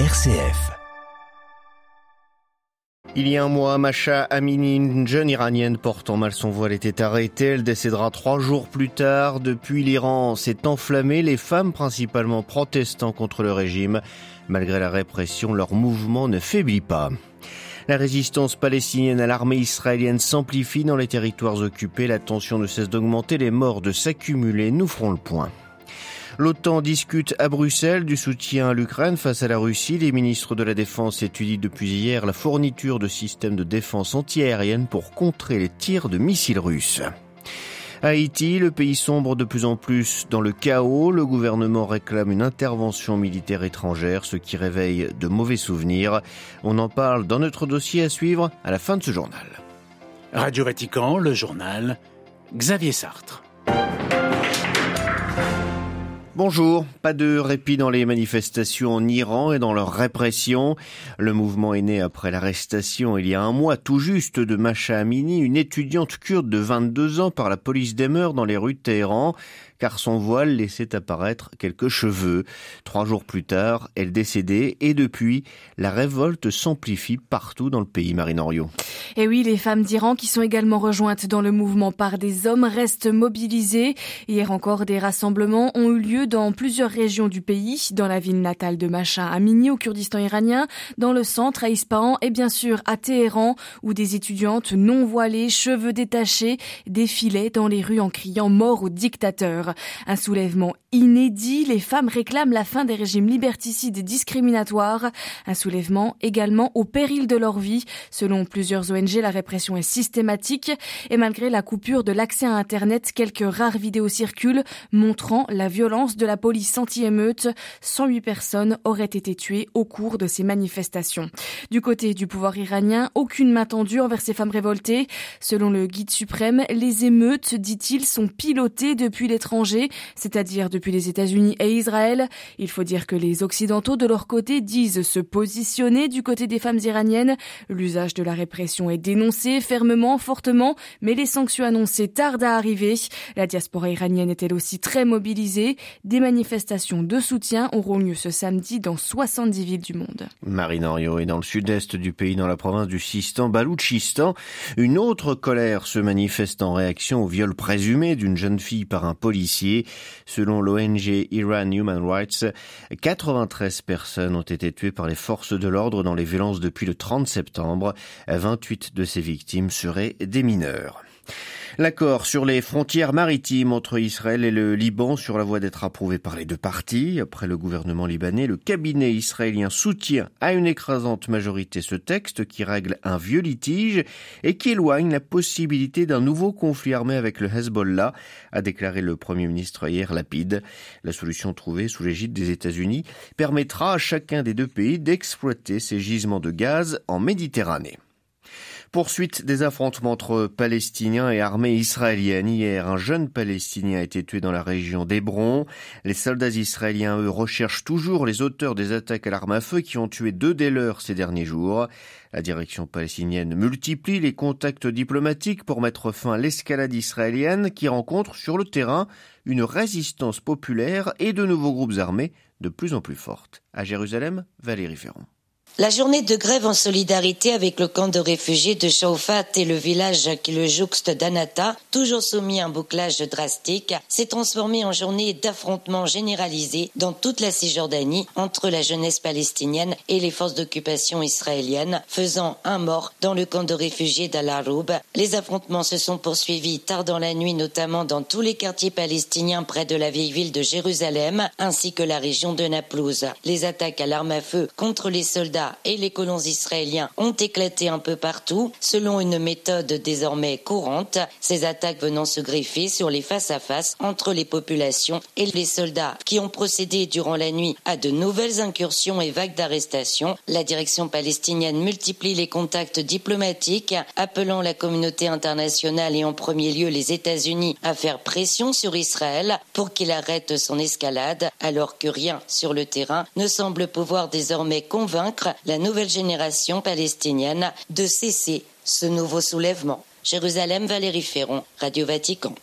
RCF. Il y a un mois, Masha Amini, une jeune iranienne portant mal son voile, était arrêtée. Elle décédera trois jours plus tard. Depuis, l'Iran s'est enflammé. Les femmes, principalement protestant contre le régime, malgré la répression, leur mouvement ne faiblit pas. La résistance palestinienne à l'armée israélienne s'amplifie dans les territoires occupés. La tension ne cesse d'augmenter, les morts de s'accumuler. Nous ferons le point. L'OTAN discute à Bruxelles du soutien à l'Ukraine face à la Russie. Les ministres de la Défense étudient depuis hier la fourniture de systèmes de défense antiaérienne pour contrer les tirs de missiles russes. Haïti, le pays sombre de plus en plus dans le chaos. Le gouvernement réclame une intervention militaire étrangère, ce qui réveille de mauvais souvenirs. On en parle dans notre dossier à suivre à la fin de ce journal. Radio Vatican, le journal, Xavier Sartre. Bonjour, pas de répit dans les manifestations en Iran et dans leur répression. Le mouvement est né après l'arrestation il y a un mois tout juste de Masha Amini, une étudiante kurde de 22 ans par la police des mœurs dans les rues de Téhéran car son voile laissait apparaître quelques cheveux. Trois jours plus tard, elle décédait et depuis, la révolte s'amplifie partout dans le pays, Marine Et oui, les femmes d'Iran qui sont également rejointes dans le mouvement par des hommes restent mobilisées. Hier encore, des rassemblements ont eu lieu dans plusieurs régions du pays, dans la ville natale de Masha Amini au Kurdistan iranien, dans le centre à Ispahan et bien sûr à Téhéran où des étudiantes non voilées, cheveux détachés, défilaient dans les rues en criant mort au dictateur. Un soulèvement inédit, les femmes réclament la fin des régimes liberticides et discriminatoires. Un soulèvement également au péril de leur vie. Selon plusieurs ONG, la répression est systématique et malgré la coupure de l'accès à Internet, quelques rares vidéos circulent montrant la violence de la police anti-émeute. 108 personnes auraient été tuées au cours de ces manifestations. Du côté du pouvoir iranien, aucune main tendue envers ces femmes révoltées. Selon le guide suprême, les émeutes, dit-il, sont pilotées depuis l'étranger, c'est-à-dire depuis les États-Unis et Israël. Il faut dire que les Occidentaux, de leur côté, disent se positionner du côté des femmes iraniennes. L'usage de la répression est dénoncé fermement, fortement, mais les sanctions annoncées tardent à arriver. La diaspora iranienne est elle aussi très mobilisée. Des manifestations de soutien auront lieu ce samedi dans 70 villes du monde. Marine Henriot est dans le sud-est du pays, dans la province du Sistan, Baloutchistan. Une autre colère se manifeste en réaction au viol présumé d'une jeune fille par un policier. Selon l'ONG Iran Human Rights, 93 personnes ont été tuées par les forces de l'ordre dans les violences depuis le 30 septembre. 28 de ces victimes seraient des mineurs. L'accord sur les frontières maritimes entre Israël et le Liban sur la voie d'être approuvé par les deux parties. Après le gouvernement libanais, le cabinet israélien soutient à une écrasante majorité ce texte qui règle un vieux litige et qui éloigne la possibilité d'un nouveau conflit armé avec le Hezbollah, a déclaré le premier ministre hier Lapide. La solution trouvée sous l'égide des États-Unis permettra à chacun des deux pays d'exploiter ses gisements de gaz en Méditerranée. Poursuite des affrontements entre Palestiniens et armée israélienne. Hier, un jeune Palestinien a été tué dans la région d'Hébron. Les soldats israéliens, eux, recherchent toujours les auteurs des attaques à l'arme à feu qui ont tué deux des leurs ces derniers jours. La direction palestinienne multiplie les contacts diplomatiques pour mettre fin à l'escalade israélienne qui rencontre sur le terrain une résistance populaire et de nouveaux groupes armés de plus en plus fortes. À Jérusalem, Valérie Ferrand. La journée de grève en solidarité avec le camp de réfugiés de Shaufat et le village qui le jouxte d'Anata, toujours soumis à un bouclage drastique, s'est transformée en journée d'affrontement généralisé dans toute la Cisjordanie entre la jeunesse palestinienne et les forces d'occupation israéliennes, faisant un mort dans le camp de réfugiés d'Al-Aroub. Les affrontements se sont poursuivis tard dans la nuit, notamment dans tous les quartiers palestiniens près de la vieille ville de Jérusalem, ainsi que la région de Naplouse. Les attaques à l'arme à feu contre les soldats et les colons israéliens ont éclaté un peu partout, selon une méthode désormais courante, ces attaques venant se greffer sur les face-à-face entre les populations et les soldats qui ont procédé durant la nuit à de nouvelles incursions et vagues d'arrestations. La direction palestinienne multiplie les contacts diplomatiques, appelant la communauté internationale et en premier lieu les États-Unis à faire pression sur Israël pour qu'il arrête son escalade, alors que rien sur le terrain ne semble pouvoir désormais convaincre la nouvelle génération palestinienne de cesser ce nouveau soulèvement. Jérusalem, Valérie Ferron, Radio Vatican.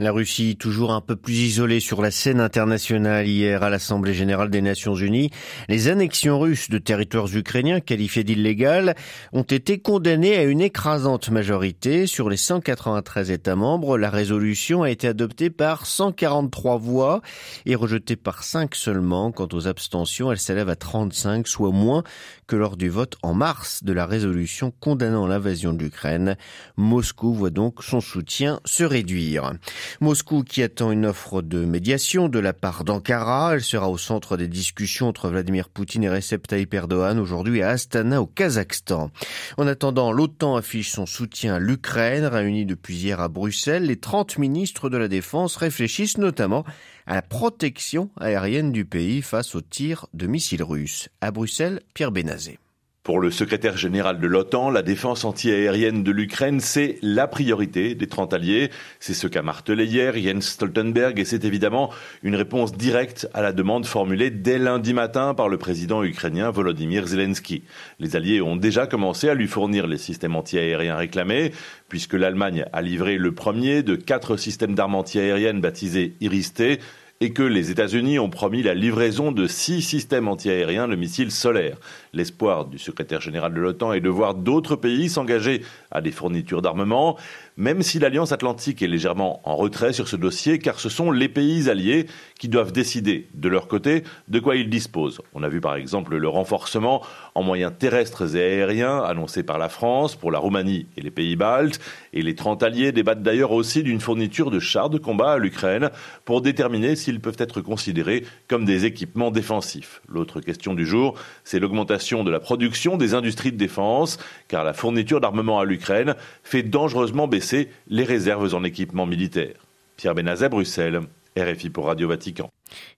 La Russie, toujours un peu plus isolée sur la scène internationale hier à l'Assemblée générale des Nations unies, les annexions russes de territoires ukrainiens qualifiés d'illégales ont été condamnées à une écrasante majorité. Sur les 193 États membres, la résolution a été adoptée par 143 voix et rejetée par 5 seulement. Quant aux abstentions, elle s'élève à 35, soit moins que lors du vote en mars de la résolution condamnant l'invasion de l'Ukraine. Moscou voit donc son soutien se réduire. Moscou qui attend une offre de médiation de la part d'Ankara. Elle sera au centre des discussions entre Vladimir Poutine et Recep Tayyip Erdogan aujourd'hui à Astana au Kazakhstan. En attendant, l'OTAN affiche son soutien à l'Ukraine. Réunie depuis hier à Bruxelles, les 30 ministres de la Défense réfléchissent notamment à la protection aérienne du pays face aux tirs de missiles russes. À Bruxelles, Pierre Benazé. Pour le secrétaire général de l'OTAN, la défense antiaérienne de l'Ukraine, c'est la priorité des 30 alliés. C'est ce qu'a martelé hier Jens Stoltenberg et c'est évidemment une réponse directe à la demande formulée dès lundi matin par le président ukrainien Volodymyr Zelensky. Les alliés ont déjà commencé à lui fournir les systèmes antiaériens réclamés, puisque l'Allemagne a livré le premier de quatre systèmes d'armes antiaériennes baptisés Iris-T et que les États-Unis ont promis la livraison de six systèmes antiaériens de missiles solaires. L'espoir du secrétaire général de l'OTAN est de voir d'autres pays s'engager à des fournitures d'armement, même si l'Alliance atlantique est légèrement en retrait sur ce dossier, car ce sont les pays alliés qui doivent décider de leur côté de quoi ils disposent. On a vu par exemple le renforcement en moyens terrestres et aériens annoncé par la France pour la Roumanie et les pays baltes, et les 30 alliés débattent d'ailleurs aussi d'une fourniture de chars de combat à l'Ukraine pour déterminer s'ils peuvent être considérés comme des équipements défensifs. L'autre question du jour, c'est l'augmentation de la production des industries de défense, car la fourniture d'armement à l'Ukraine fait dangereusement baisser les réserves en équipement militaire. Pierre Benazet, Bruxelles. RFI pour Radio Vatican.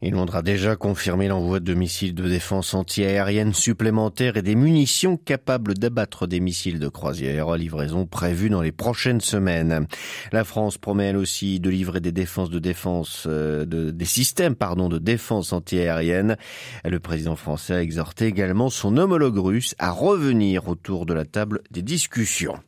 Londres a déjà confirmé l'envoi de missiles de défense antiaérienne supplémentaires et des munitions capables d'abattre des missiles de croisière, livraison prévue dans les prochaines semaines. La France promet elle aussi de livrer des défenses de défense, euh, de, des systèmes, pardon, de défense antiaérienne. Le président français a exhorté également son homologue russe à revenir autour de la table des discussions.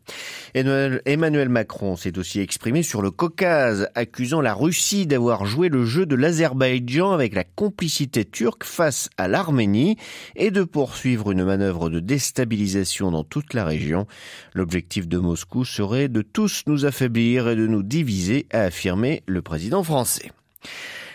Emmanuel Macron s'est aussi exprimé sur le Caucase, accusant la Russie d'avoir joué le jeu de l'Azerbaïdjan avec la complicité turque face à l'Arménie et de poursuivre une manœuvre de déstabilisation dans toute la région. L'objectif de Moscou serait de tous nous affaiblir et de nous diviser, a affirmé le président français.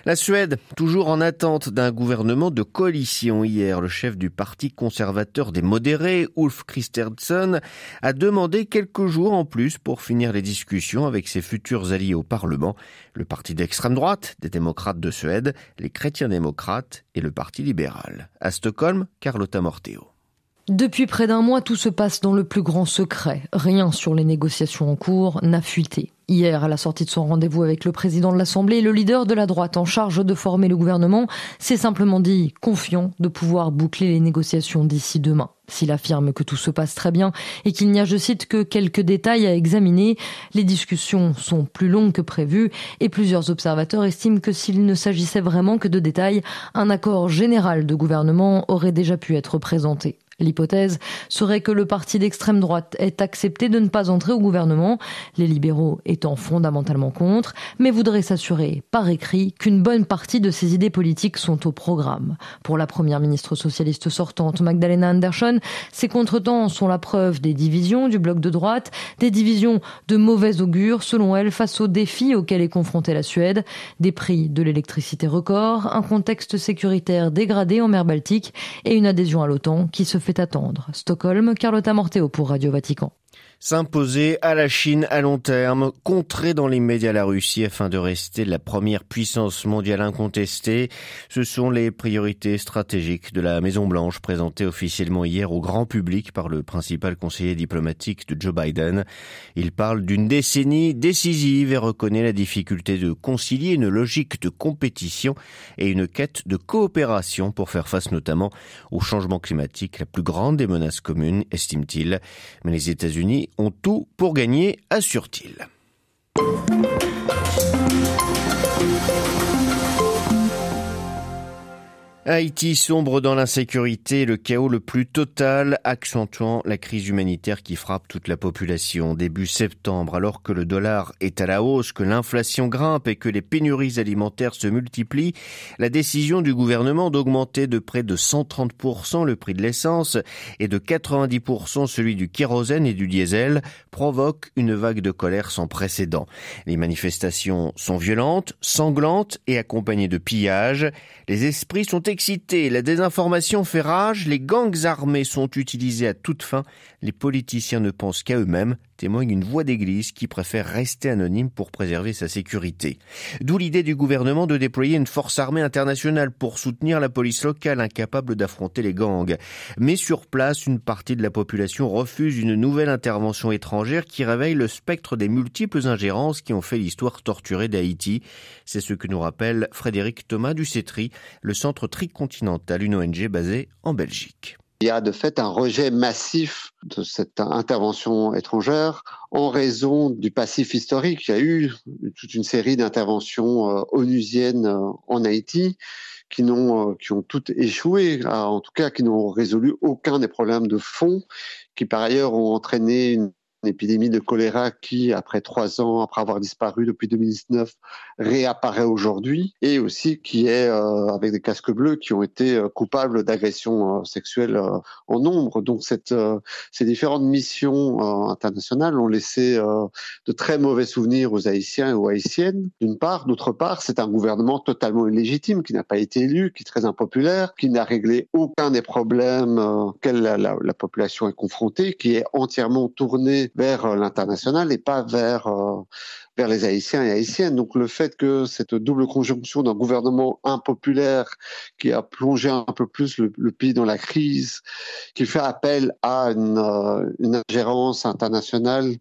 La Suède, toujours en attente d'un gouvernement de coalition hier, le chef du parti conservateur des modérés, Ulf Kristersson, a demandé quelques jours en plus pour finir les discussions avec ses futurs alliés au Parlement, le parti d'extrême droite des démocrates de Suède, les chrétiens démocrates et le parti libéral. À Stockholm, Carlotta Morteo. Depuis près d'un mois, tout se passe dans le plus grand secret. Rien sur les négociations en cours n'a fuité. Hier, à la sortie de son rendez-vous avec le président de l'Assemblée, le leader de la droite en charge de former le gouvernement s'est simplement dit confiant de pouvoir boucler les négociations d'ici demain. S'il affirme que tout se passe très bien et qu'il n'y a, je cite, que quelques détails à examiner, les discussions sont plus longues que prévu et plusieurs observateurs estiment que s'il ne s'agissait vraiment que de détails, un accord général de gouvernement aurait déjà pu être présenté. L'hypothèse serait que le parti d'extrême droite ait accepté de ne pas entrer au gouvernement, les libéraux étant fondamentalement contre, mais voudraient s'assurer par écrit qu'une bonne partie de ces idées politiques sont au programme. Pour la première ministre socialiste sortante Magdalena Andersson, ces contretemps sont la preuve des divisions du bloc de droite, des divisions de mauvais augure selon elle face aux défis auxquels est confrontée la Suède, des prix de l'électricité record, un contexte sécuritaire dégradé en mer Baltique et une adhésion à l'OTAN qui se fait attendre. Stockholm, Carlotta Morteo pour Radio Vatican s'imposer à la Chine à long terme, contrer dans l'immédiat la Russie afin de rester la première puissance mondiale incontestée. Ce sont les priorités stratégiques de la Maison Blanche présentées officiellement hier au grand public par le principal conseiller diplomatique de Joe Biden. Il parle d'une décennie décisive et reconnaît la difficulté de concilier une logique de compétition et une quête de coopération pour faire face notamment au changement climatique, la plus grande des menaces communes, estime-t-il. Mais les États-Unis ont tout pour gagner, assure-t-il. Haïti sombre dans l'insécurité, le chaos le plus total, accentuant la crise humanitaire qui frappe toute la population. Début septembre, alors que le dollar est à la hausse, que l'inflation grimpe et que les pénuries alimentaires se multiplient, la décision du gouvernement d'augmenter de près de 130% le prix de l'essence et de 90% celui du kérosène et du diesel provoque une vague de colère sans précédent. Les manifestations sont violentes, sanglantes et accompagnées de pillages. Les esprits sont la désinformation fait rage, les gangs armés sont utilisés à toute fin, les politiciens ne pensent qu'à eux-mêmes, témoigne une voix d'église qui préfère rester anonyme pour préserver sa sécurité. D'où l'idée du gouvernement de déployer une force armée internationale pour soutenir la police locale incapable d'affronter les gangs. Mais sur place, une partie de la population refuse une nouvelle intervention étrangère qui réveille le spectre des multiples ingérences qui ont fait l'histoire torturée d'Haïti. C'est ce que nous rappelle Frédéric Thomas du CETRI, le centre tricontinental, une ONG basée en Belgique. Il y a de fait un rejet massif de cette intervention étrangère en raison du passif historique. Il y a eu toute une série d'interventions euh, onusiennes euh, en Haïti qui n'ont euh, qui ont toutes échoué, en tout cas qui n'ont résolu aucun des problèmes de fond, qui par ailleurs ont entraîné une une épidémie de choléra qui, après trois ans, après avoir disparu depuis 2019, réapparaît aujourd'hui, et aussi qui est euh, avec des casques bleus qui ont été euh, coupables d'agressions euh, sexuelles en nombre. Donc cette, ces différentes missions internationales ont laissé de très mauvais souvenirs aux Haïtiens et aux Haïtiennes, d'une part. D'autre part, c'est un gouvernement totalement illégitime, qui n'a pas été élu, qui est très impopulaire, qui n'a réglé aucun des problèmes auxquels la, la, la population est confrontée, qui est entièrement tourné vers euh, l'international et pas vers euh, vers les Haïtiens et Haïtiennes. Donc le fait que cette double conjonction d'un gouvernement impopulaire qui a plongé un peu plus le, pays dans la crise, qui fait appel à une, euh, une, ingérence internationale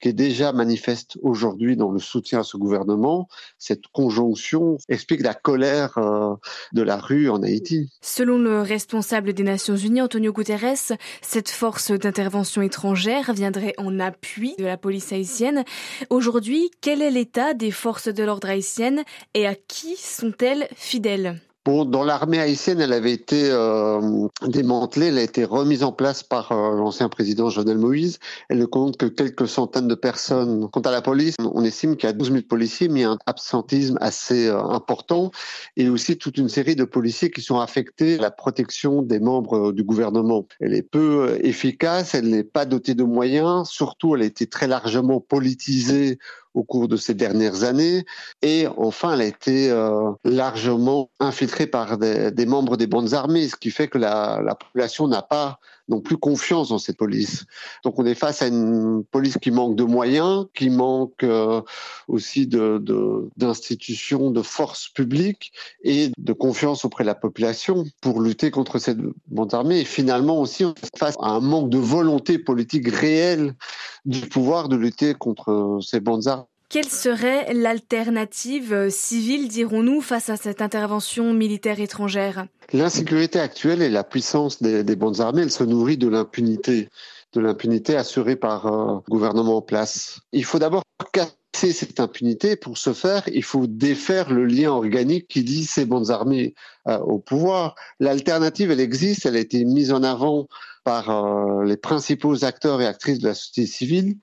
qui est déjà manifeste aujourd'hui dans le soutien à ce gouvernement, cette conjonction explique la colère euh, de la rue en Haïti. Selon le responsable des Nations Unies, Antonio Guterres, cette force d'intervention étrangère viendrait en appui de la police haïtienne. Aujourd'hui, quel est l'état des forces de l'ordre haïtiennes et à qui sont-elles fidèles? Bon, dans l'armée haïtienne, elle avait été euh, démantelée, elle a été remise en place par euh, l'ancien président Jovenel Moïse. Elle ne compte que quelques centaines de personnes. Quant à la police, on estime qu'il y a 12 000 policiers, mais il y a un absentisme assez euh, important et aussi toute une série de policiers qui sont affectés à la protection des membres du gouvernement. Elle est peu efficace, elle n'est pas dotée de moyens, surtout elle a été très largement politisée au cours de ces dernières années. Et enfin, elle a été euh, largement infiltrée par des, membres des bandes armées, ce qui fait que la population n'a pas non plus confiance dans cette police. Donc on est face à une police qui manque de moyens, qui manque euh, aussi d'institutions, de, de forces publiques et de confiance auprès de la population pour lutter contre cette bande armée. Et finalement aussi on est face à un manque de volonté politique réelle du pouvoir de lutter contre ces bandes armées. Quelle serait l'alternative euh, civile, dirons-nous, face à cette intervention militaire étrangère? L'insécurité actuelle et la puissance des, des bandes armées, elle se nourrit de l'impunité, de l'impunité assurée par un gouvernement en place. Il faut d'abord casser cette impunité. Pour ce faire, il faut défaire le lien organique qui lie ces bandes armées euh, au pouvoir. L'alternative, elle existe, elle a été mise en avant par euh, les principaux acteurs et actrices de la société civile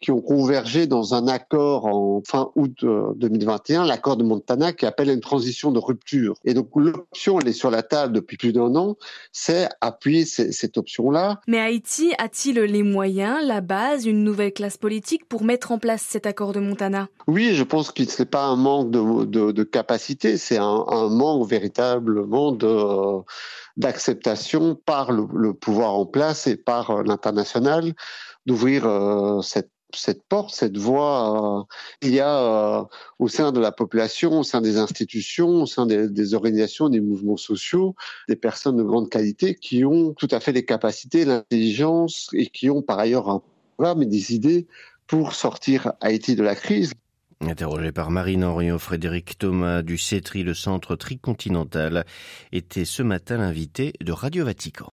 qui ont convergé dans un accord en fin août 2021, euh, l'accord de Montana, qui appelle à une transition de rupture. Et donc l'option, elle est sur la table depuis plus d'un an, c'est appuyer cette option-là. Mais Haïti a-t-il les moyens, la base, une nouvelle classe politique pour mettre en place cet accord de Montana? Oui, je pense que ce n'est pas un manque de, de, de capacité, c'est un, un, manque véritablement de d'acceptation par le, pouvoir en place et par euh, l'international d'ouvrir euh, cette cette porte, cette voie, euh, il y a euh, au sein de la population, au sein des institutions, au sein des, des, organisations, des mouvements sociaux, des personnes de grande qualité qui ont tout à fait les capacités, l'intelligence et qui ont par ailleurs un programme et des idées pour sortir Haïti de la crise. Interrogé par Marine Henriot, Frédéric Thomas du CETRI, le centre tricontinental, était ce matin l'invité de Radio Vatican.